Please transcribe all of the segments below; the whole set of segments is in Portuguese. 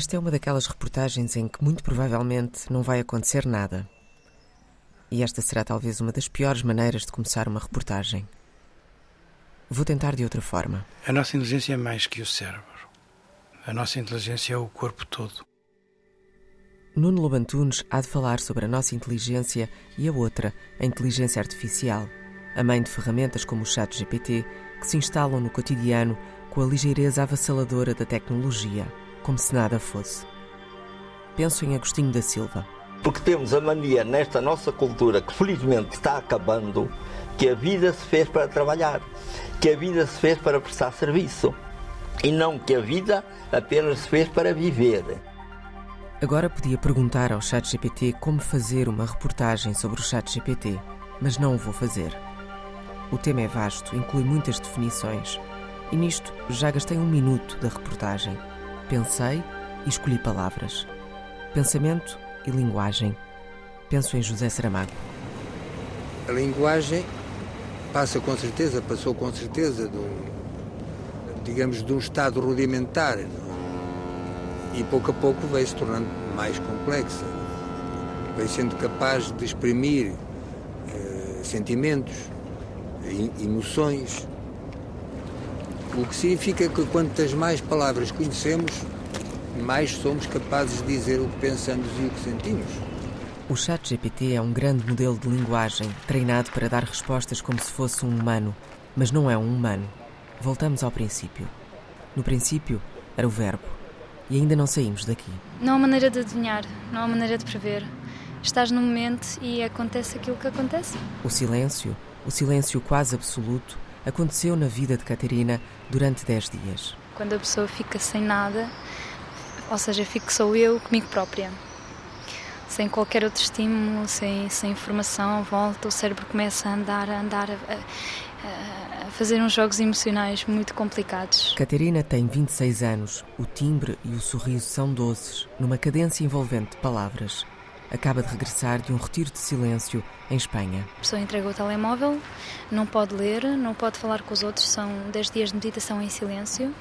Esta é uma daquelas reportagens em que muito provavelmente não vai acontecer nada. E esta será talvez uma das piores maneiras de começar uma reportagem. Vou tentar de outra forma. A nossa inteligência é mais que o cérebro. A nossa inteligência é o corpo todo. Nuno Lobantunes há de falar sobre a nossa inteligência e a outra, a inteligência artificial, a mãe de ferramentas como o chat GPT, que se instalam no cotidiano com a ligeireza avassaladora da tecnologia como se nada fosse. Penso em Agostinho da Silva. Porque temos a mania nesta nossa cultura, que felizmente está acabando, que a vida se fez para trabalhar, que a vida se fez para prestar serviço e não que a vida apenas se fez para viver. Agora podia perguntar ao ChatGPT como fazer uma reportagem sobre o ChatGPT, mas não o vou fazer. O tema é vasto, inclui muitas definições, e nisto já gastei um minuto da reportagem. Pensei e escolhi palavras. Pensamento e linguagem. Penso em José Saramago. A linguagem passa com certeza, passou com certeza de um, digamos, de um estado rudimentar e pouco a pouco veio se tornando mais complexa. Veio sendo capaz de exprimir eh, sentimentos, emoções, o que significa que quantas mais palavras conhecemos, mais somos capazes de dizer o que pensamos e o que sentimos. O chat GPT é um grande modelo de linguagem, treinado para dar respostas como se fosse um humano, mas não é um humano. Voltamos ao princípio. No princípio, era o verbo. E ainda não saímos daqui. Não há maneira de adivinhar, não há maneira de prever. Estás no momento e acontece aquilo que acontece. O silêncio, o silêncio quase absoluto, aconteceu na vida de Catarina durante 10 dias. Quando a pessoa fica sem nada, ou seja, fico sou eu comigo própria. Sem qualquer outro estímulo, sem, sem informação, volta, o cérebro começa a andar, a andar, a, a, a fazer uns jogos emocionais muito complicados. Catarina tem 26 anos. O timbre e o sorriso são doces, numa cadência envolvente de palavras acaba de regressar de um retiro de silêncio em Espanha. A pessoa entrega o telemóvel, não pode ler, não pode falar com os outros, são 10 dias de meditação em silêncio.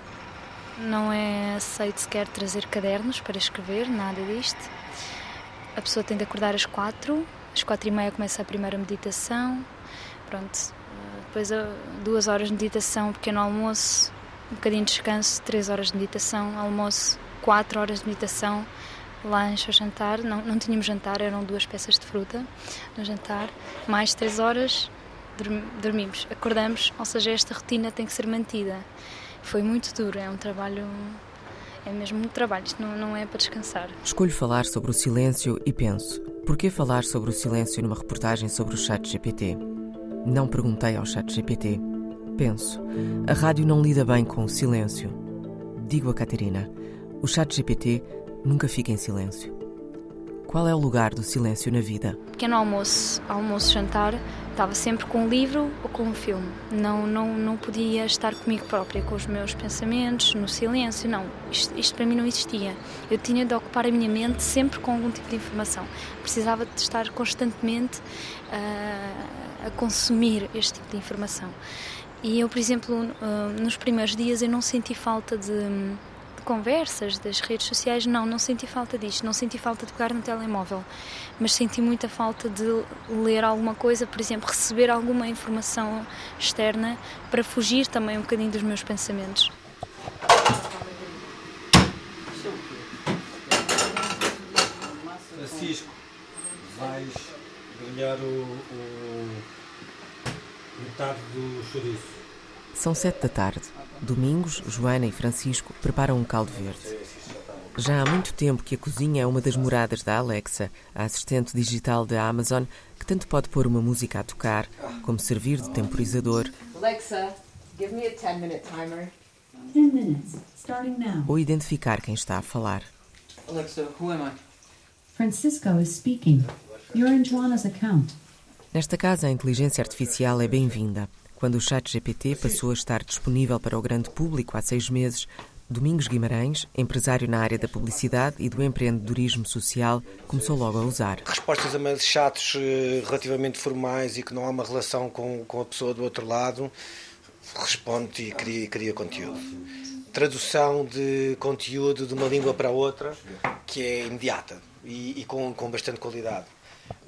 Não é aceito sequer trazer cadernos para escrever, nada disto. A pessoa tem de acordar às quatro, às quatro e meia começa a primeira meditação. Pronto, depois duas horas de meditação, pequeno almoço, um bocadinho de descanso, três horas de meditação, almoço, quatro horas de meditação, lanche ou jantar. Não, não tínhamos jantar, eram duas peças de fruta no jantar. Mais três horas dormimos, acordamos, ou seja, esta rotina tem que ser mantida. Foi muito duro, é um trabalho, é mesmo um trabalho, isto não, não é para descansar. Escolho falar sobre o silêncio e penso, por que falar sobre o silêncio numa reportagem sobre o chat GPT? Não perguntei ao chat GPT. Penso, a rádio não lida bem com o silêncio. Digo a Catarina, o chat GPT nunca fica em silêncio. Qual é o lugar do silêncio na vida? Pequeno almoço, almoço, jantar, estava sempre com um livro ou com um filme. Não, não, não podia estar comigo própria, com os meus pensamentos, no silêncio, não. Isto, isto para mim não existia. Eu tinha de ocupar a minha mente sempre com algum tipo de informação. Precisava de estar constantemente uh, a consumir este tipo de informação. E eu, por exemplo, uh, nos primeiros dias eu não senti falta de conversas, das redes sociais, não, não senti falta disto, não senti falta de pegar no telemóvel, mas senti muita falta de ler alguma coisa, por exemplo, receber alguma informação externa para fugir também um bocadinho dos meus pensamentos. Francisco, vais ganhar o, o metade do chouriço. São sete da tarde. Domingos, Joana e Francisco preparam um caldo verde. Já há muito tempo que a cozinha é uma das moradas da Alexa, a assistente digital da Amazon, que tanto pode pôr uma música a tocar, como servir de temporizador. Alexa, give me a 10 minute timer. 10 minutes, starting now. Ou identificar quem está a falar. Alexa, who am I? Francisco is speaking. You're in Joanna's account. Nesta casa, a inteligência artificial é bem-vinda. Quando o chat GPT passou a estar disponível para o grande público há seis meses, Domingos Guimarães, empresário na área da publicidade e do empreendedorismo social, começou logo a usar. Respostas a mails chatos eh, relativamente formais e que não há uma relação com, com a pessoa do outro lado, responde e cria, cria conteúdo. tradução de conteúdo de uma língua para outra que é imediata e, e com, com bastante qualidade.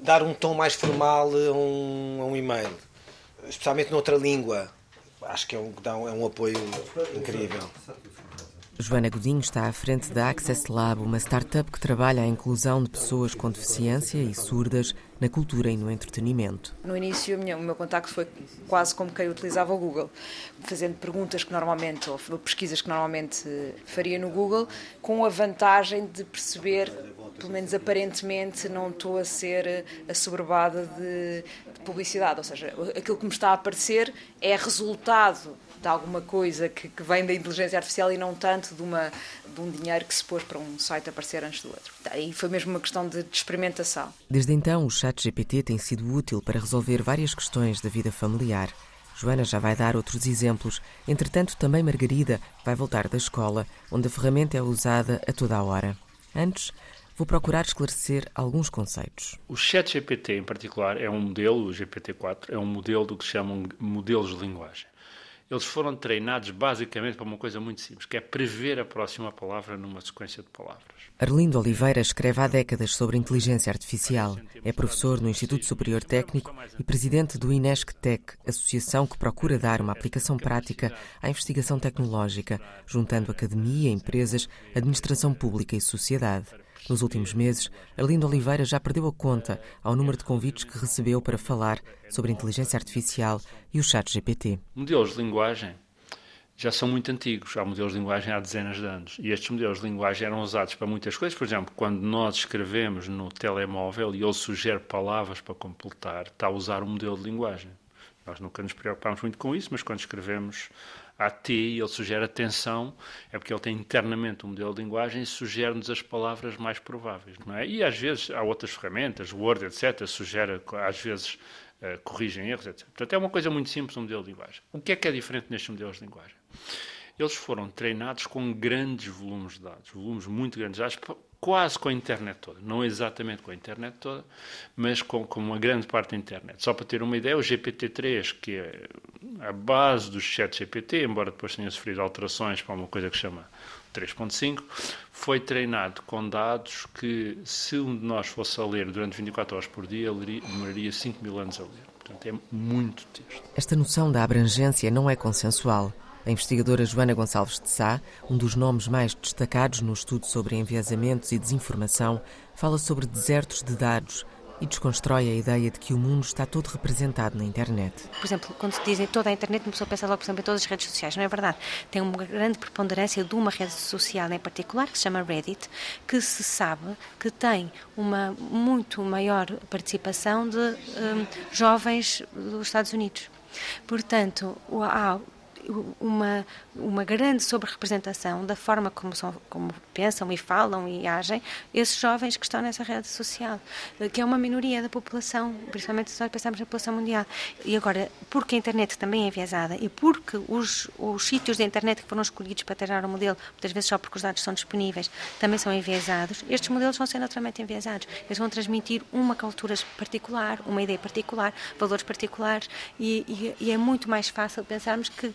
Dar um tom mais formal a um, a um e-mail, especialmente noutra língua, acho que é um, é um apoio incrível. Joana Godinho está à frente da Access Lab, uma startup que trabalha a inclusão de pessoas com deficiência e surdas na cultura e no entretenimento. No início, o meu contacto foi quase como quem utilizava o Google, fazendo perguntas que normalmente, ou pesquisas que normalmente faria no Google, com a vantagem de perceber, pelo menos aparentemente, não estou a ser assoberbada de, de publicidade, ou seja, aquilo que me está a aparecer é resultado de alguma coisa que, que, vem da inteligência artificial e não tanto de, uma, de um dinheiro que se pôs para um site aparecer antes do outro. E foi mesmo uma questão de, de experimentação. Desde então, o chat GPT tem sido útil para resolver várias questões da vida familiar. Joana já vai dar outros exemplos. Entretanto, também Margarida vai voltar da escola, onde a ferramenta é usada a toda a hora. Antes, vou procurar esclarecer alguns conceitos. O chat GPT, em particular, é um modelo, o GPT-4, é um modelo do que chamam modelos de linguagem eles foram treinados basicamente para uma coisa muito simples, que é prever a próxima palavra numa sequência de palavras. Arlindo Oliveira escreve há décadas sobre inteligência artificial. É professor no Instituto Superior Técnico e presidente do INESC-TEC, associação que procura dar uma aplicação prática à investigação tecnológica, juntando academia, empresas, administração pública e sociedade. Nos últimos meses, Arlindo Oliveira já perdeu a conta ao número de convites que recebeu para falar sobre inteligência artificial e o chat GPT. Modelos de linguagem já são muito antigos. Há modelos de linguagem há dezenas de anos. E estes modelos de linguagem eram usados para muitas coisas. Por exemplo, quando nós escrevemos no telemóvel e ele sugere palavras para completar, está a usar um modelo de linguagem. Nós nunca nos preocupámos muito com isso, mas quando escrevemos AT e ele sugere atenção, é porque ele tem internamente um modelo de linguagem e sugere-nos as palavras mais prováveis. Não é? E às vezes há outras ferramentas, Word, etc., sugere, às vezes uh, corrigem erros, etc. Portanto, é uma coisa muito simples um modelo de linguagem. O que é que é diferente nestes modelos de linguagem? Eles foram treinados com grandes volumes de dados, volumes muito grandes de dados, quase com a internet toda. Não exatamente com a internet toda, mas com, com uma grande parte da internet. Só para ter uma ideia, o GPT-3, que é a base do chat GPT, embora depois tenha sofrido alterações para uma coisa que chama 3.5, foi treinado com dados que, se um de nós fosse a ler durante 24 horas por dia, demoraria 5 mil anos a ler. Portanto, é muito texto. Esta noção da abrangência não é consensual. A investigadora Joana Gonçalves de Sá, um dos nomes mais destacados no estudo sobre enviesamentos e desinformação, fala sobre desertos de dados e desconstrói a ideia de que o mundo está todo representado na internet. Por exemplo, quando se dizem toda a internet, uma pessoa pensa logo, por exemplo, em todas as redes sociais. Não é verdade. Tem uma grande preponderância de uma rede social em particular, que se chama Reddit, que se sabe que tem uma muito maior participação de um, jovens dos Estados Unidos. Portanto, há uma, uma grande sobre-representação da forma como, são, como pensam e falam e agem esses jovens que estão nessa rede social, que é uma minoria da população, principalmente se nós pensarmos na população mundial. E agora, porque a internet também é enviesada e porque os, os sítios da internet que foram escolhidos para treinar o modelo, muitas vezes só porque os dados são disponíveis, também são enviesados, estes modelos vão ser naturalmente enviesados. Eles vão transmitir uma cultura particular, uma ideia particular, valores particulares e, e, e é muito mais fácil pensarmos que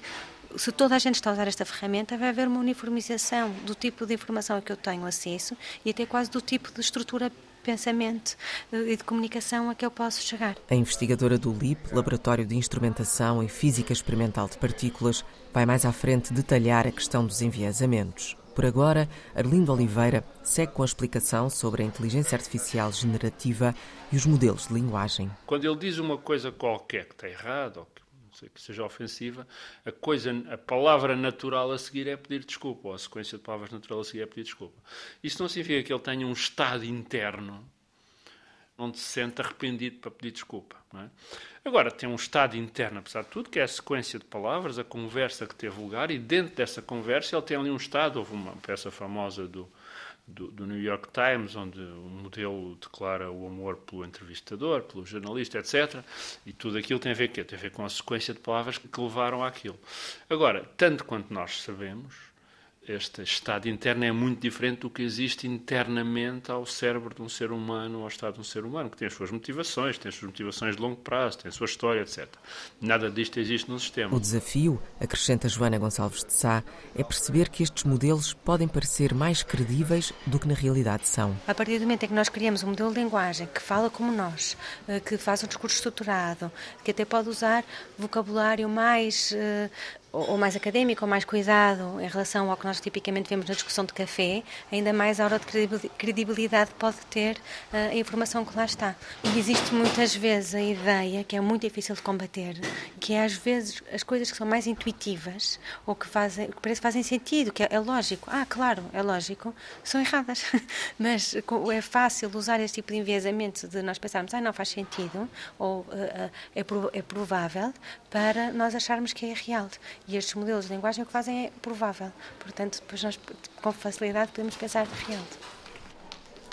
se toda a gente está a usar esta ferramenta, vai haver uma uniformização do tipo de informação a que eu tenho acesso e até quase do tipo de estrutura de pensamento eh, e de comunicação a que eu posso chegar. A investigadora do LIP, Laboratório de Instrumentação e Física Experimental de Partículas, vai mais à frente detalhar a questão dos enviesamentos. Por agora, Arlindo Oliveira segue com a explicação sobre a inteligência artificial generativa e os modelos de linguagem. Quando ele diz uma coisa qualquer que está errada ou que que seja ofensiva, a coisa, a palavra natural a seguir é pedir desculpa, ou a sequência de palavras natural a seguir é pedir desculpa. Isso não significa que ele tenha um estado interno onde se sente arrependido para pedir desculpa. É? Agora, tem um estado interno, apesar de tudo, que é a sequência de palavras, a conversa que teve lugar, e dentro dessa conversa ele tem ali um estado. Houve uma peça famosa do do, do, New York Times, onde o modelo declara o amor pelo entrevistador, pelo jornalista, etc. E tudo aquilo tem a ver, tem a ver com a sequência de palavras que levaram àquilo. Agora, tanto quanto nós sabemos, este estado interno é muito diferente do que existe internamente ao cérebro de um ser humano, ao estado de um ser humano, que tem as suas motivações, tem as suas motivações de longo prazo, tem a sua história, etc. Nada disto existe no sistema. O desafio, acrescenta Joana Gonçalves de Sá, é perceber que estes modelos podem parecer mais credíveis do que na realidade são. A partir do momento em que nós criamos um modelo de linguagem que fala como nós, eh, que faz um discurso estruturado, que até pode usar vocabulário mais ou mais académico ou mais cuidado em relação ao que nós tipicamente vemos na discussão de café, ainda mais a hora de credibilidade pode ter uh, a informação que lá está. E existe muitas vezes a ideia, que é muito difícil de combater, que é às vezes as coisas que são mais intuitivas ou que, fazem, que parece que fazem sentido, que é, é lógico, ah, claro, é lógico, são erradas. Mas é fácil usar este tipo de enviesamento de nós pensarmos, ah, não faz sentido, ou uh, é, é provável, para nós acharmos que é real. E estes modelos de linguagem o que fazem é provável. Portanto, depois nós, com facilidade, podemos pensar real.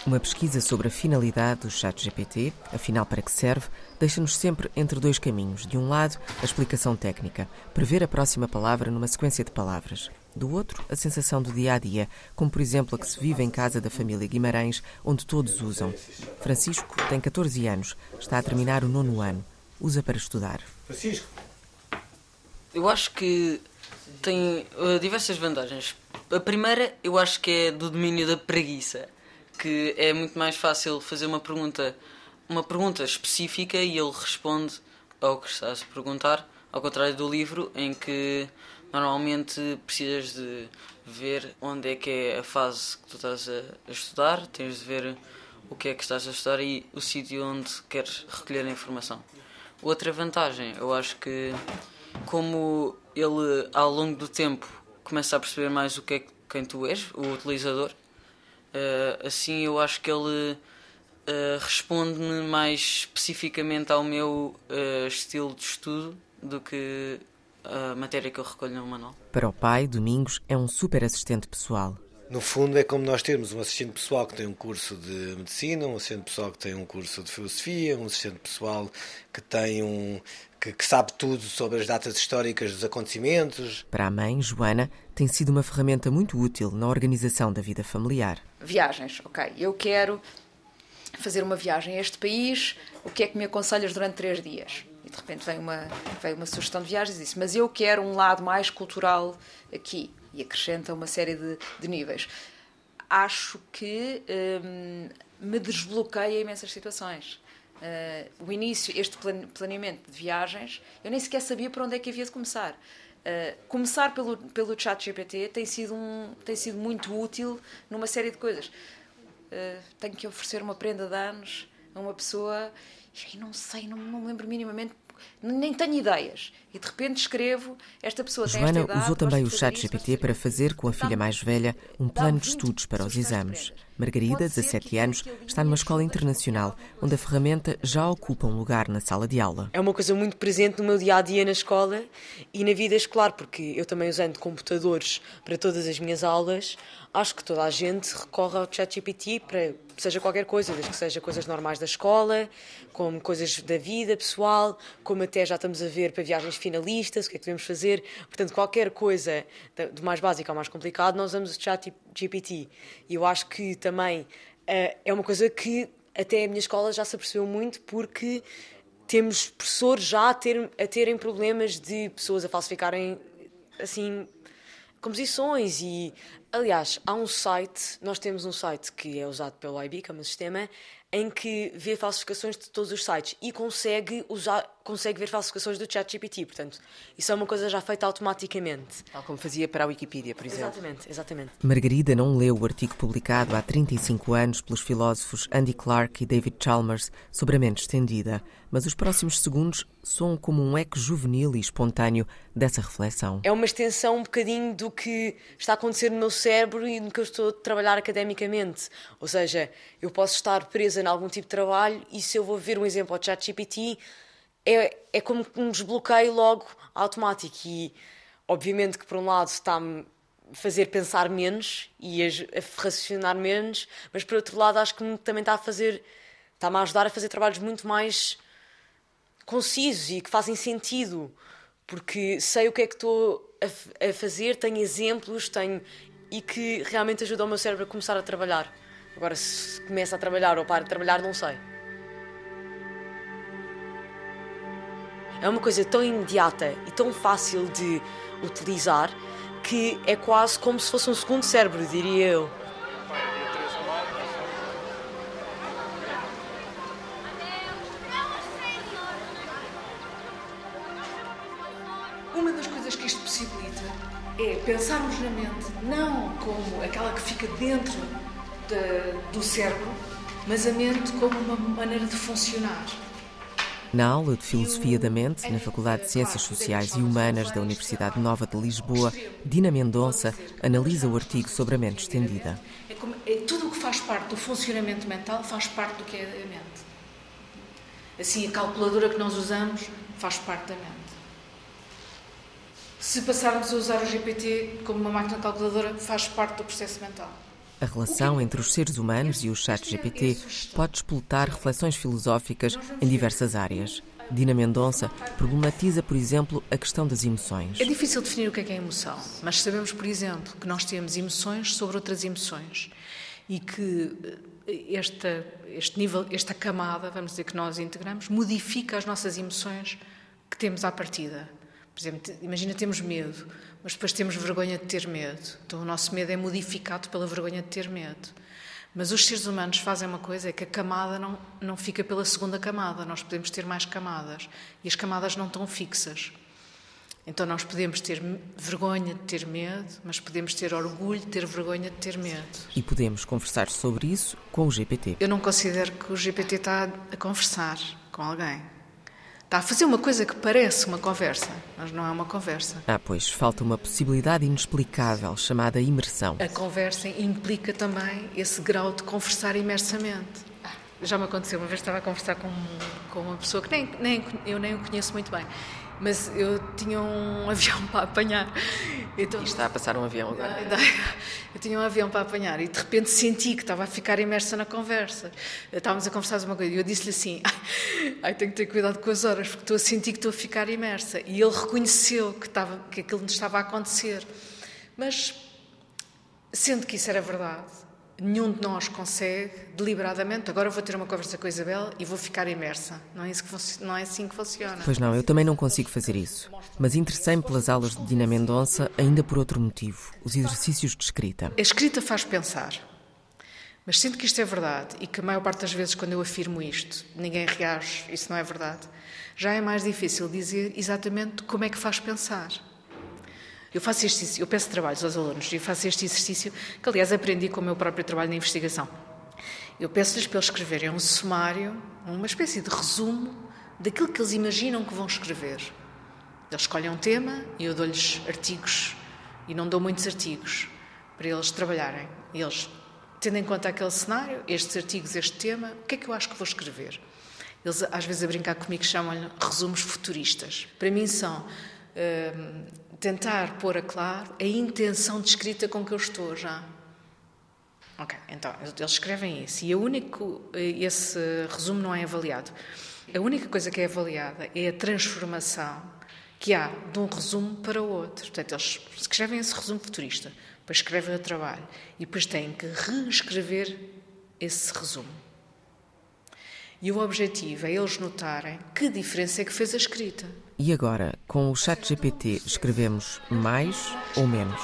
Uma pesquisa sobre a finalidade do chat GPT, afinal para que serve, deixa-nos sempre entre dois caminhos. De um lado, a explicação técnica, prever a próxima palavra numa sequência de palavras. Do outro, a sensação do dia a dia, como por exemplo a que se vive em casa da família Guimarães, onde todos usam. Francisco tem 14 anos, está a terminar o nono ano. Usa para estudar. Francisco, eu acho que tem uh, diversas vantagens. A primeira, eu acho que é do domínio da preguiça, que é muito mais fácil fazer uma pergunta, uma pergunta específica e ele responde ao que estás a perguntar, ao contrário do livro, em que normalmente precisas de ver onde é que é a fase que tu estás a, estudar, tens de ver o que é que estás a estudar e o sítio onde queres recolher a informação. Outra vantagem, eu acho que como ele ao longo do tempo começa a perceber mais o que é quem tu és, o utilizador, uh, assim eu acho que ele uh, responde-me mais especificamente ao meu uh, estilo de estudo do que a matéria que eu recolho no manual. Para o pai, Domingos é um super assistente pessoal. No fundo, é como nós termos um assistente pessoal que tem um curso de medicina, um assistente pessoal que tem um curso de filosofia, um assistente pessoal que tem um que, que, sabe tudo sobre as datas históricas dos acontecimentos. Para a mãe, Joana, tem sido uma ferramenta muito útil na organização da vida familiar. Viagens, ok. Eu quero fazer uma viagem a este país, o que é que me aconselhas durante três dias? E de repente vem uma, vem uma sugestão de viagens e diz: Mas eu quero um lado mais cultural aqui. E acrescenta uma série de, de níveis. Acho que hum, me desbloqueia imensas situações uh, o início, este planeamento de viagens, eu nem sequer sabia por onde é que havia de começar. Uh, começar pelo, pelo chat GPT tem sido, um, tem sido muito útil numa série de coisas. Uh, tenho que oferecer uma prenda de anos a uma pessoa e não sei, não, não me lembro minimamente nem tenho ideias. E de repente escrevo, esta pessoa Joana tem esta idade, usou também o chat GPT para fazer com a filha mais velha um plano de estudos para os exames. Margarida, 17 anos, está numa escola internacional, onde a ferramenta já ocupa um lugar na sala de aula. É uma coisa muito presente no meu dia a dia na escola e na vida escolar, porque eu também usando computadores para todas as minhas aulas, acho que toda a gente recorre ao ChatGPT para seja qualquer coisa, desde que seja coisas normais da escola, como coisas da vida pessoal, como até já estamos a ver para viagens finalistas, o que é que devemos fazer. Portanto, qualquer coisa do mais básico ao mais complicado, nós usamos o ChatGPT. E eu acho que também uh, é uma coisa que até a minha escola já se apercebeu muito, porque temos professores já a, ter, a terem problemas de pessoas a falsificarem assim composições e aliás há um site nós temos um site que é usado pelo IB que é um sistema em que vê falsificações de todos os sites e consegue usar consegue ver falsificações do ChatGPT, portanto, isso é uma coisa já feita automaticamente. Tal como fazia para a Wikipedia, por exemplo. Exatamente, exatamente. Margarida não leu o artigo publicado há 35 anos pelos filósofos Andy Clark e David Chalmers sobre a mente estendida, mas os próximos segundos soam como um eco juvenil e espontâneo dessa reflexão. É uma extensão um bocadinho do que está a acontecer no meu cérebro e no que eu estou a trabalhar academicamente. Ou seja, eu posso estar presa em algum tipo de trabalho e se eu vou ver um exemplo ao ChatGPT, é, é como um desbloqueio logo automático e obviamente que por um lado está-me fazer pensar menos e a, a raciocinar menos, mas por outro lado acho que também está a fazer está-me a ajudar a fazer trabalhos muito mais concisos e que fazem sentido porque sei o que é que estou a, a fazer, tenho exemplos, tenho e que realmente ajuda o meu cérebro a começar a trabalhar. Agora, se começa a trabalhar ou para de trabalhar, não sei. É uma coisa tão imediata e tão fácil de utilizar que é quase como se fosse um segundo cérebro, diria eu. Uma das coisas que isto possibilita é pensarmos na mente não como aquela que fica dentro de, do cérebro, mas a mente como uma maneira de funcionar. Na aula de Filosofia da Mente, na Faculdade de Ciências Sociais e Humanas da Universidade Nova de Lisboa, Dina Mendonça analisa o artigo sobre a mente estendida. É como, é, tudo o que faz parte do funcionamento mental faz parte do que é a mente. Assim, a calculadora que nós usamos faz parte da mente. Se passarmos a usar o GPT como uma máquina calculadora, faz parte do processo mental. A relação entre os seres humanos e o chat GPT pode explotar reflexões filosóficas em diversas áreas. Dina Mendonça problematiza, por exemplo, a questão das emoções. É difícil definir o que é, que é emoção, mas sabemos, por exemplo, que nós temos emoções sobre outras emoções e que eh, esta, este nível, esta camada, vamos dizer, que nós integramos, modifica as nossas emoções que temos à partida. Por exemplo, imagina temos medo, mas depois temos vergonha de ter medo. Então o nosso medo é modificado pela vergonha de ter medo. Mas os seres humanos fazem uma coisa, é que a camada não, não fica pela segunda camada, nós podemos ter mais camadas. E as camadas não estão fixas. Então nós podemos ter vergonha de ter medo, mas podemos ter orgulho de ter vergonha de ter medo. E podemos conversar sobre isso com o GPT. Eu não considero que o GPT está a conversar com alguém. Está a fazer uma coisa que parece uma conversa, mas não é uma conversa. Ah, pois falta uma possibilidade inexplicável chamada imersão. A conversa implica também esse grau de conversar imersamente. Já me aconteceu, uma vez estava a conversar com, com uma pessoa que nem, nem, eu nem o conheço muito bem, mas eu tinha um avião para apanhar. Então, e está a passar um avião agora? Eu tinha um avião para apanhar e de repente senti que estava a ficar imersa na conversa. Estávamos a conversar uma coisa e eu disse-lhe assim: ai, tenho que ter cuidado com as horas porque estou a sentir que estou a ficar imersa. E ele reconheceu que, estava, que aquilo estava a acontecer. Mas, sendo que isso era verdade, nenhum de nós consegue deliberadamente. Agora vou ter uma conversa com a Isabel e vou ficar imersa. Não é, isso que não é assim que funciona. Pois não, eu também não consigo fazer isso. Mas interessei-me pelas aulas de Dina Mendonça ainda por outro motivo: os exercícios de escrita. A escrita faz pensar. Mas sinto que isto é verdade e que a maior parte das vezes, quando eu afirmo isto, ninguém reage, isso não é verdade. Já é mais difícil dizer exatamente como é que faz pensar. Eu faço este, eu peço trabalhos aos alunos e faço este exercício, que aliás aprendi com o meu próprio trabalho na investigação. Eu peço-lhes para eles escreverem um sumário, uma espécie de resumo daquilo que eles imaginam que vão escrever. Eles escolhem um tema e eu dou-lhes artigos, e não dou muitos artigos, para eles trabalharem. E eles, tendo em conta aquele cenário, estes artigos, este tema, o que é que eu acho que vou escrever? Eles, às vezes, a brincar comigo, chamam-lhe resumos futuristas. Para mim, são. Hum, tentar pôr a claro a intenção de escrita com que eu estou já. Ok, então eles escrevem isso e a único, esse resumo não é avaliado. A única coisa que é avaliada é a transformação que há de um resumo para o outro. Portanto, eles escrevem esse resumo futurista, depois escrevem o trabalho e depois têm que reescrever esse resumo. E o objetivo é eles notarem que diferença é que fez a escrita. E agora, com o chat GPT, escrevemos mais ou menos?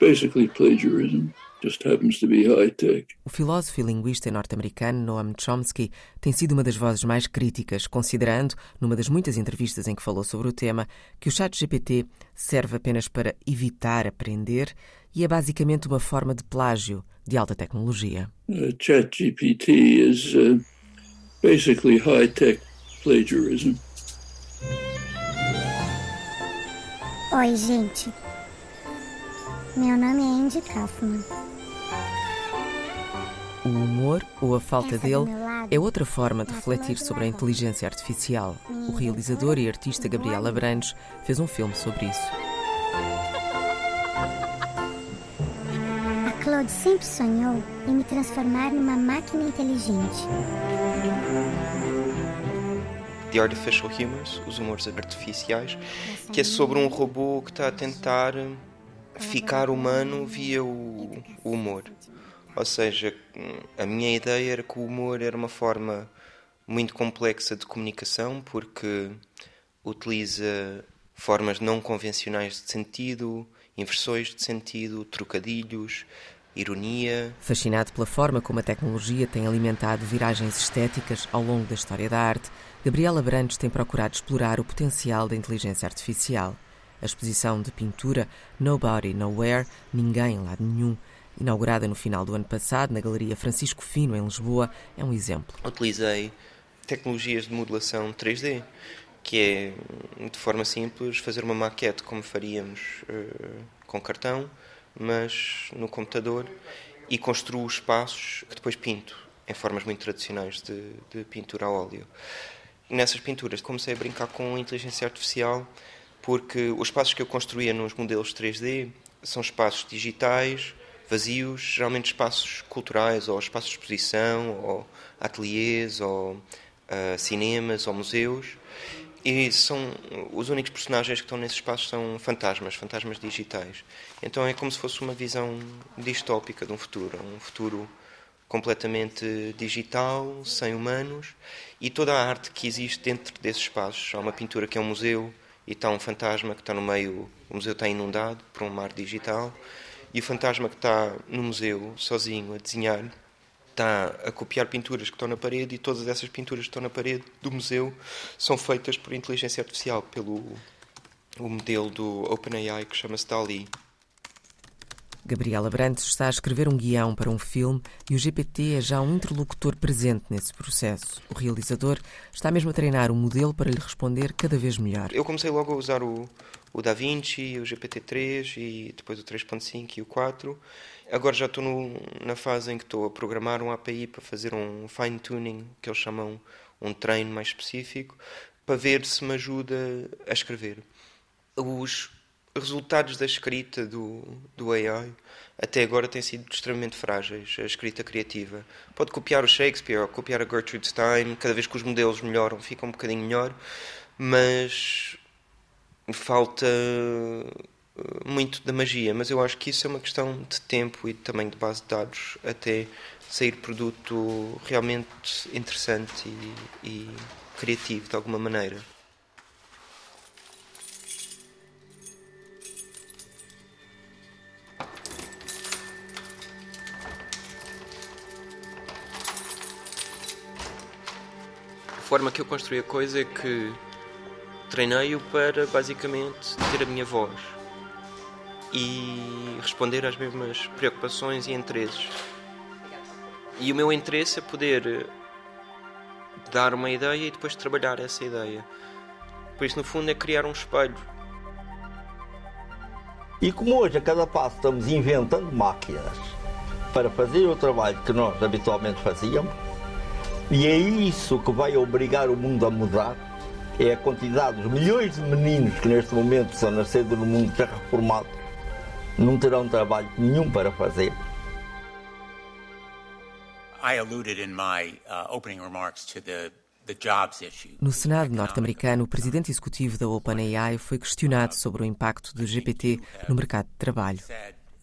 Basically plagiarism. Just happens to be high tech. O filósofo e linguista norte-americano Noam Chomsky tem sido uma das vozes mais críticas, considerando, numa das muitas entrevistas em que falou sobre o tema, que o chat GPT serve apenas para evitar aprender e é basicamente uma forma de plágio de alta tecnologia. Uh, chat GPT is uh basically high-tech plagiarism. Oi, gente. Meu nome é Andy Kaufman. O humor, ou a falta Essa dele, é outra forma de refletir sobre a inteligência artificial. O realizador e artista Gabriel Abrantes fez um filme sobre isso. A Claude sempre sonhou em me transformar numa máquina inteligente. The Artificial Humors, os humores artificiais, que é sobre um robô que está a tentar ficar humano via o, o humor. Ou seja, a minha ideia era que o humor era uma forma muito complexa de comunicação porque utiliza formas não convencionais de sentido, inversões de sentido, trocadilhos, ironia. Fascinado pela forma como a tecnologia tem alimentado viragens estéticas ao longo da história da arte, Gabriela Brandes tem procurado explorar o potencial da inteligência artificial. A exposição de pintura Nobody Nowhere, Ninguém em Lado Nenhum, inaugurada no final do ano passado na Galeria Francisco Fino, em Lisboa, é um exemplo. Utilizei tecnologias de modelação 3D, que é, de forma simples, fazer uma maquete como faríamos uh, com cartão, mas no computador, e construo espaços que depois pinto, em formas muito tradicionais de, de pintura a óleo. Nessas pinturas comecei a brincar com inteligência artificial, porque os espaços que eu construía nos modelos 3D são espaços digitais, vazios, geralmente espaços culturais, ou espaços de exposição, ou ateliês, ou uh, cinemas, ou museus. E são os únicos personagens que estão nesses espaços são fantasmas, fantasmas digitais. Então é como se fosse uma visão distópica de um futuro, um futuro completamente digital, sem humanos, e toda a arte que existe dentro desses espaços. Há uma pintura que é um museu e está um fantasma que está no meio, o museu está inundado por um mar digital, e o fantasma que está no museu, sozinho, a desenhar, está a copiar pinturas que estão na parede e todas essas pinturas que estão na parede do museu são feitas por inteligência artificial, pelo o modelo do OpenAI que chama-se DALI. Gabriela Brantes está a escrever um guião para um filme e o GPT é já um interlocutor presente nesse processo. O realizador está mesmo a treinar o um modelo para lhe responder cada vez melhor. Eu comecei logo a usar o, o DaVinci, o GPT-3 e depois o 3.5 e o 4. Agora já estou na fase em que estou a programar um API para fazer um fine-tuning, que eles chamam um treino mais específico, para ver se me ajuda a escrever. Os resultados da escrita do, do AI até agora têm sido extremamente frágeis. A escrita criativa pode copiar o Shakespeare ou copiar a Gertrude Stein, cada vez que os modelos melhoram, fica um bocadinho melhor, mas falta eh, muito da magia. Mas eu acho que isso é uma questão de tempo e também de base de dados até sair produto realmente interessante e, e criativo de alguma maneira. forma que eu construí a coisa é que treinei-o para basicamente ter a minha voz e responder às mesmas preocupações e interesses. E o meu interesse é poder dar uma ideia e depois trabalhar essa ideia. Por isso, no fundo, é criar um espelho. E como hoje, a cada passo, estamos inventando máquinas para fazer o trabalho que nós habitualmente fazíamos, e é isso que vai obrigar o mundo a mudar. É a quantidade dos milhões de meninos que neste momento são nascidos no mundo terraformado não terão trabalho nenhum para fazer. I alluded in my uh, opening remarks to the no Senado norte-americano, o presidente executivo da OpenAI foi questionado sobre o impacto do GPT no mercado de trabalho.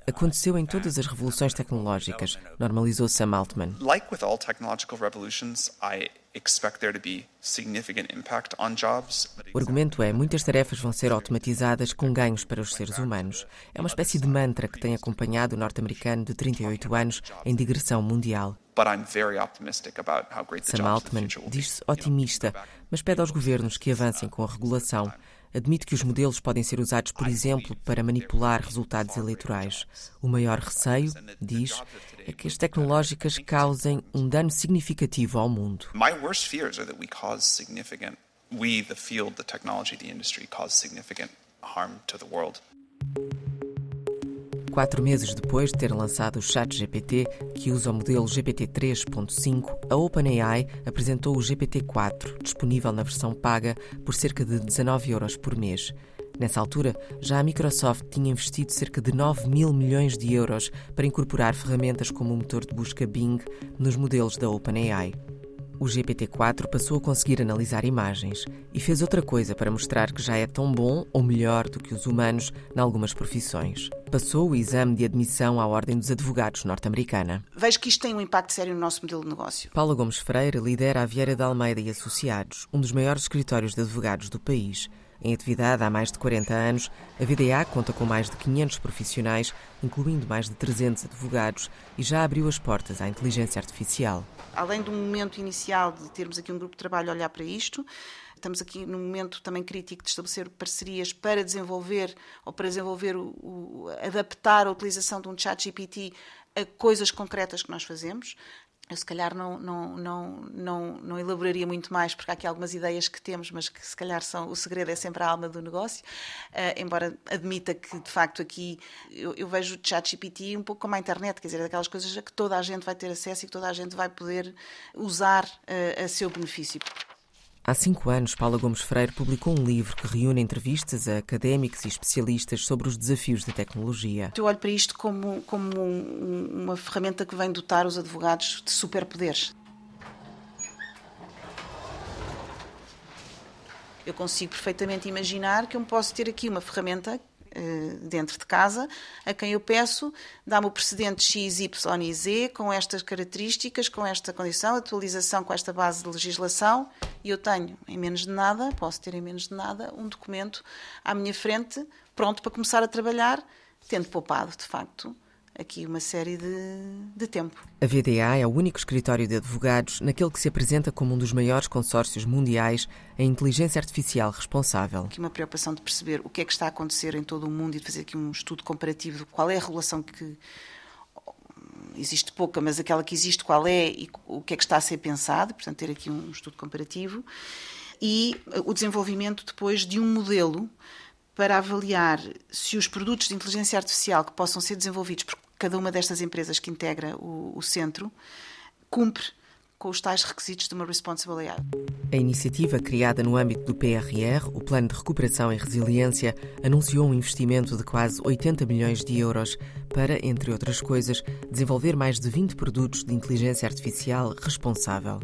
Aconteceu em todas as revoluções tecnológicas, normalizou Sam Altman. Like with all technological revolutions, I expect there to be significant impact on jobs. O argumento é muitas tarefas vão ser automatizadas com ganhos para os seres humanos. É uma espécie de mantra que tem acompanhado o norte-americano de 38 anos em digressão mundial. Sam Altman diz-se otimista, mas pede aos governos que avancem com a regulação admite que os modelos podem ser usados, por exemplo, para manipular resultados eleitorais. O maior receio, diz, é que as tecnológicas causem um dano significativo ao mundo. My worst fears are that we cause significant we the field, the technology, the industry cause significant harm to the world. Quatro meses depois de ter lançado o ChatGPT, que usa o modelo GPT 3.5, a OpenAI apresentou o GPT-4, disponível na versão paga por cerca de 19 euros por mês. Nessa altura, já a Microsoft tinha investido cerca de 9 mil milhões de euros para incorporar ferramentas como o motor de busca Bing nos modelos da OpenAI. o GPT-4 passou a conseguir analisar imagens e fez outra coisa para mostrar que já é tão bom ou melhor do que os humanos em algumas profissões. Passou o exame de admissão à Ordem dos Advogados norte-americana. Vejo que isto tem um impacto sério no nosso modelo de negócio. Paula Gomes Freire lidera a Vieira de Almeida e Associados, um dos maiores escritórios de advogados do país. Em atividade há mais de 40 anos, a VDA conta com mais de 500 profissionais, incluindo mais de 300 advogados, e já abriu as portas à inteligência artificial. Além do momento inicial de termos aqui um grupo de trabalho a olhar para isto, estamos aqui num momento também crítico de estabelecer parcerias para desenvolver ou para desenvolver o, o adaptar a utilização de um chat GPT a coisas concretas que nós fazemos. Eu, se calhar, não, não, não, não, não elaboraria muito mais, porque há aqui algumas ideias que temos, mas que, se calhar, são, o segredo é sempre a alma do negócio. Uh, embora admita que, de facto, aqui eu, eu vejo o ChatGPT um pouco como a internet, quer dizer, daquelas coisas a que toda a gente vai ter acesso e que toda a gente vai poder usar uh, a seu benefício. Há cinco anos, Paula Gomes Freire publicou um livro que reúne entrevistas a académicos e especialistas sobre os desafios da tecnologia. Eu olho para isto como, como um, uma ferramenta que vem dotar os advogados de superpoderes. Eu consigo perfeitamente imaginar que eu posso ter aqui uma ferramenta dentro de casa, a quem eu peço, dá-me o precedente X, Y e Z, com estas características, com esta condição, atualização com esta base de legislação, e eu tenho, em menos de nada, posso ter em menos de nada, um documento à minha frente, pronto para começar a trabalhar, tendo poupado, de facto, aqui uma série de, de tempo. A VDA é o único escritório de advogados naquele que se apresenta como um dos maiores consórcios mundiais em inteligência artificial responsável. Aqui uma preocupação de perceber o que é que está a acontecer em todo o mundo e de fazer aqui um estudo comparativo de qual é a regulação que existe pouca, mas aquela que existe qual é e o que é que está a ser pensado, portanto ter aqui um estudo comparativo e o desenvolvimento depois de um modelo para avaliar se os produtos de inteligência artificial que possam ser desenvolvidos por cada uma destas empresas que integra o, o centro cumpre com os tais requisitos de uma Responsible AI. A iniciativa, criada no âmbito do PRR, o Plano de Recuperação e Resiliência, anunciou um investimento de quase 80 milhões de euros para, entre outras coisas, desenvolver mais de 20 produtos de inteligência artificial responsável.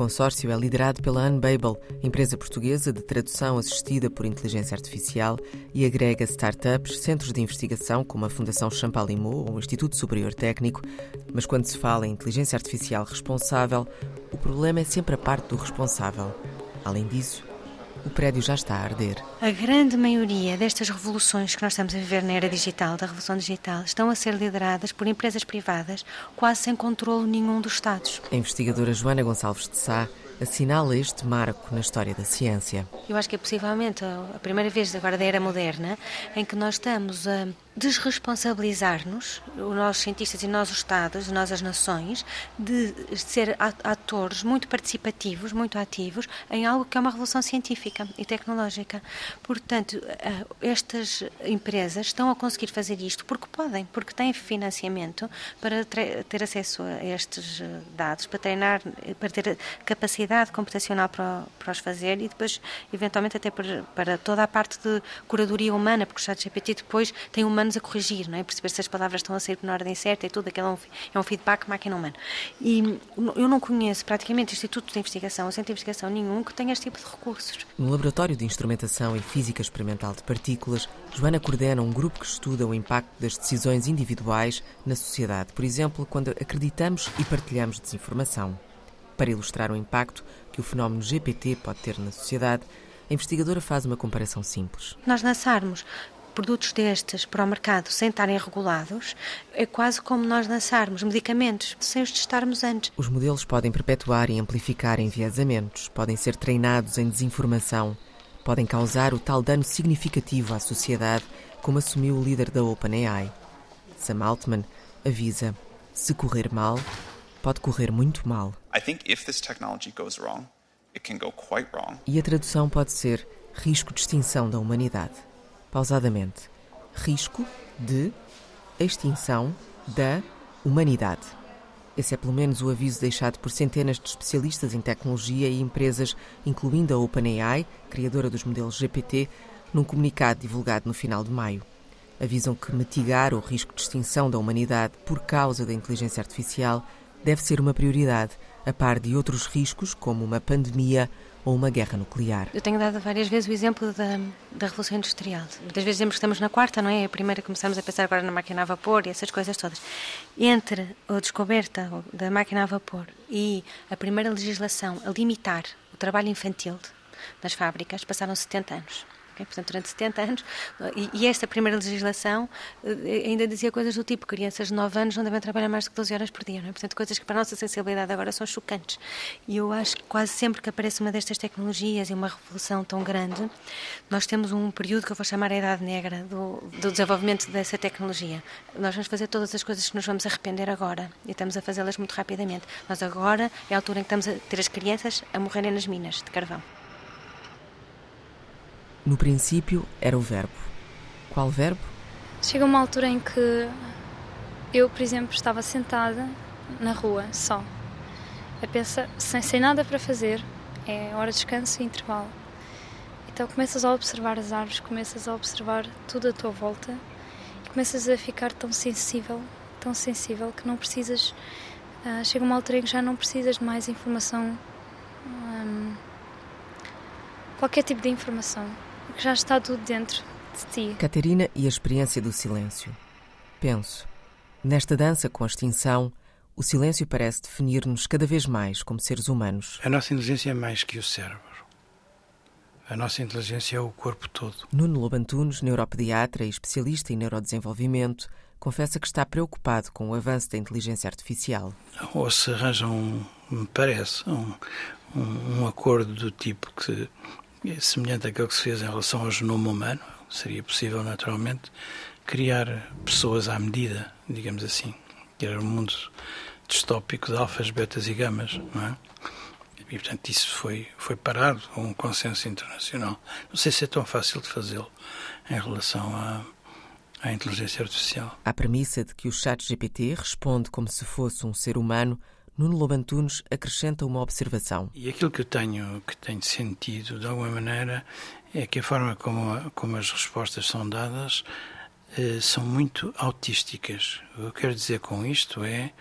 Consórcio é liderado pela Unbabel, empresa portuguesa de tradução assistida por inteligência artificial, e agrega startups, centros de investigação como a Fundação Champalimau ou o Instituto Superior Técnico. Mas quando se fala em inteligência artificial responsável, o problema é sempre a parte do responsável. Além disso, o prédio já está a arder. A grande maioria destas revoluções que nós estamos a viver na era digital, da revolução digital, estão a ser lideradas por empresas privadas, quase sem controle nenhum dos Estados. A investigadora Joana Gonçalves de Sá assinala este marco na história da ciência. Eu acho que é possivelmente a primeira vez agora da era moderna em que nós estamos a desresponsabilizar-nos, nós cientistas e nós os Estados, nós as nações, de ser atores muito participativos, muito ativos em algo que é uma revolução científica e tecnológica. Portanto, eh, estas empresas estão a conseguir fazer isto porque podem, porque têm financiamento para ter acesso a estes eh, dados, para treinar, para ter capacidade computacional para, para os fazer e depois, eventualmente, até para, para toda a parte de curadoria humana, porque o chat GPT depois tem uma humanos a corrigir, não é? perceber se as palavras estão a sair na ordem certa e tudo, aquilo é um, é um feedback máquina-humano. E eu não conheço praticamente instituto de investigação ou centro de investigação nenhum que tenha este tipo de recursos. No Laboratório de Instrumentação e Física Experimental de Partículas, Joana coordena um grupo que estuda o impacto das decisões individuais na sociedade, por exemplo, quando acreditamos e partilhamos desinformação. Para ilustrar o impacto que o fenómeno GPT pode ter na sociedade, a investigadora faz uma comparação simples. Nós lançarmos produtos destes para o mercado sem estarem regulados, é quase como nós lançarmos medicamentos sem os testarmos antes. Os modelos podem perpetuar e amplificar enviesamentos, podem ser treinados em desinformação, podem causar o tal dano significativo à sociedade, como assumiu o líder da OpenAI. Sam Altman avisa: se correr mal, pode correr muito mal. Wrong, e a tradução pode ser risco de extinção da humanidade pausadamente: risco de extinção da humanidade. Esse é pelo menos o aviso deixado por centenas de especialistas em tecnologia e empresas, incluindo a OpenAI, criadora dos modelos GPT, num comunicado divulgado no final de maio. Avisam que mitigar o risco de extinção da humanidade por causa da inteligência artificial deve ser uma prioridade a par de outros riscos, como uma pandemia ou uma guerra nuclear. Eu tenho dado várias vezes o exemplo da, da Revolução Industrial. Muitas vezes dizemos que estamos na quarta, não é? A primeira começamos a pensar agora na máquina a vapor e essas coisas todas. Entre a descoberta da máquina a vapor e a primeira legislação a limitar o trabalho infantil nas fábricas, passaram 70 anos. Okay? Portanto, durante 70 anos, e, e, esta primeira legislação eh, ainda dizia coisas do tipo: crianças de 9 anos não devem trabalhar mais de 12 horas por dia. É? Portanto, coisas que para a nossa sensibilidade agora são chocantes. E eu acho que quase sempre que aparece uma destas tecnologias e uma revolução tão grande, nós temos um período que eu vou chamar a Idade Negra do, do desenvolvimento dessa tecnologia. Nós vamos fazer todas as coisas que nos vamos arrepender agora e estamos a fazê-las muito rapidamente. Nós agora é a altura em que estamos a ter as crianças a morrerem nas minas de carvão. No princípio era o verbo. Qual verbo? Chega uma altura em que eu, por exemplo, estava sentada na rua, só, a pensar, sem, sem nada para fazer, é hora de descanso e intervalo. Então começas a observar as árvores, começas a observar tudo à tua volta e começas a ficar tão sensível, tão sensível que não precisas. Uh, chega uma altura em que já não precisas de mais informação, um, qualquer tipo de informação que já está tudo dentro de ti. Catarina e a experiência do silêncio. Penso, nesta dança com a extinção, o silêncio parece definir-nos cada vez mais como seres humanos. A nossa inteligência é mais que o cérebro. A nossa inteligência é o corpo todo. Nuno Lobantunes, neuropediatra e especialista em neurodesenvolvimento, confessa que está preocupado com o avanço da inteligência artificial. Ou se arranja um, me parece, um, um, um acordo do tipo que semelhante àquilo que se fez em relação ao genoma humano, seria possível, naturalmente, criar pessoas à medida, digamos assim, que era um mundo distópico de alfas, betas e gamas, não é? E, portanto, isso foi, foi parado com um consenso internacional. Não sei se é tão fácil de fazê-lo em relação à, à inteligência artificial. A premissa de que o chat GPT responde como se fosse um ser humano Nuno Lobantunes acrescenta uma observação. E aquilo que eu tenho, que tenho sentido, de alguma maneira, é que a forma como, como as respostas são dadas eh, são muito autísticas. O que eu quero dizer com isto é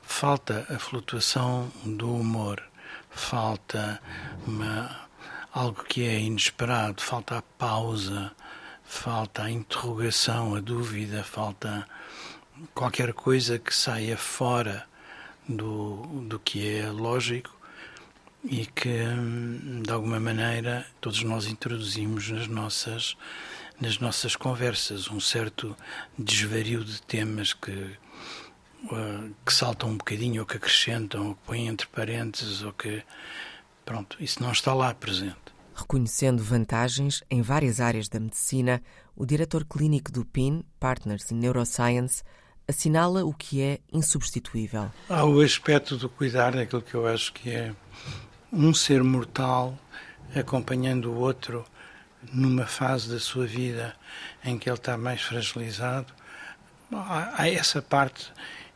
falta a flutuação do humor, falta uma, algo que é inesperado, falta a pausa, falta a interrogação, a dúvida, falta qualquer coisa que saia fora do, do que é lógico e que, hum, de alguma maneira, todos nós introduzimos nas nossas, nas nossas conversas um certo desvario de temas que, uh, que saltam um bocadinho, ou que acrescentam, ou que põem entre parênteses, ou que. Pronto, isso não está lá presente. Reconhecendo vantagens em várias áreas da medicina, o diretor clínico do PIN, Partners in Neuroscience, assinala o que é insubstituível. Há o aspecto do cuidar, aquilo que eu acho que é um ser mortal acompanhando o outro numa fase da sua vida em que ele está mais fragilizado. Há essa parte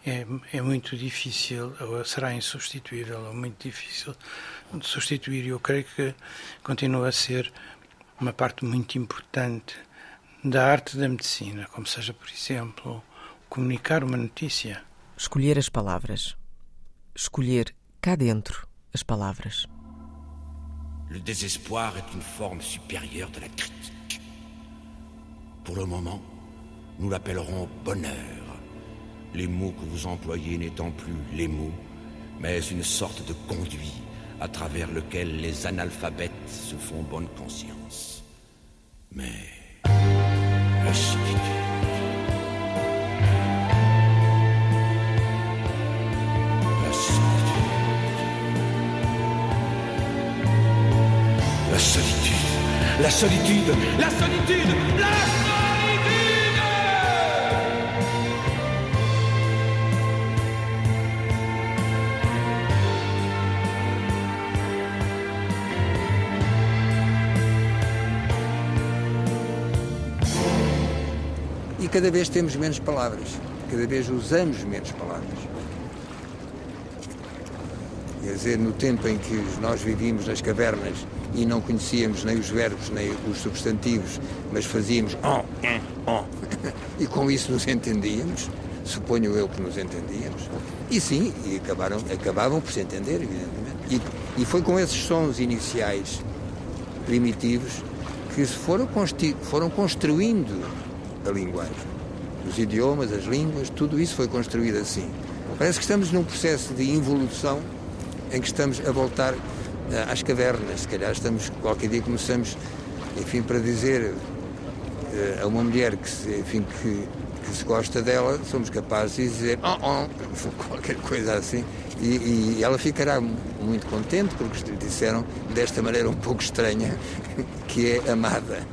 é, é muito difícil, ou será insubstituível, ou muito difícil de substituir. Eu creio que continua a ser uma parte muito importante da arte da medicina, como seja, por exemplo, comunicar uma notícia. Escolher as palavras. Escolher cá dentro as palavras. Le désespoir est une forme supérieure de la critique. Pour le moment, nous l'appellerons bonheur. Les mots que vous employez n'étant plus les mots, mais une sorte de conduit à travers lequel les analphabètes se font bonne conscience. Mais la. La solitude, la solitude, la E cada vez temos menos palavras, cada vez usamos menos palavras. Quer dizer, no tempo em que nós vivíamos nas cavernas e não conhecíamos nem os verbos nem os substantivos, mas fazíamos on, on, on, e com isso nos entendíamos, suponho eu que nos entendíamos, E sim, e acabaram, acabavam por se entender, evidentemente. E, e foi com esses sons iniciais primitivos que se foram, foram construindo a linguagem. Os idiomas, as línguas, tudo isso foi construído assim. Parece que estamos num processo de involução em que estamos a voltar às cavernas. Se calhar estamos, qualquer dia começamos, enfim, para dizer eh, a uma mulher que, se, enfim, que, que se gosta dela, somos capazes de dizer oh, oh, qualquer coisa assim. E, e, ela ficará muito contente porque lhe disseram desta maneira um pouco estranha que é amada.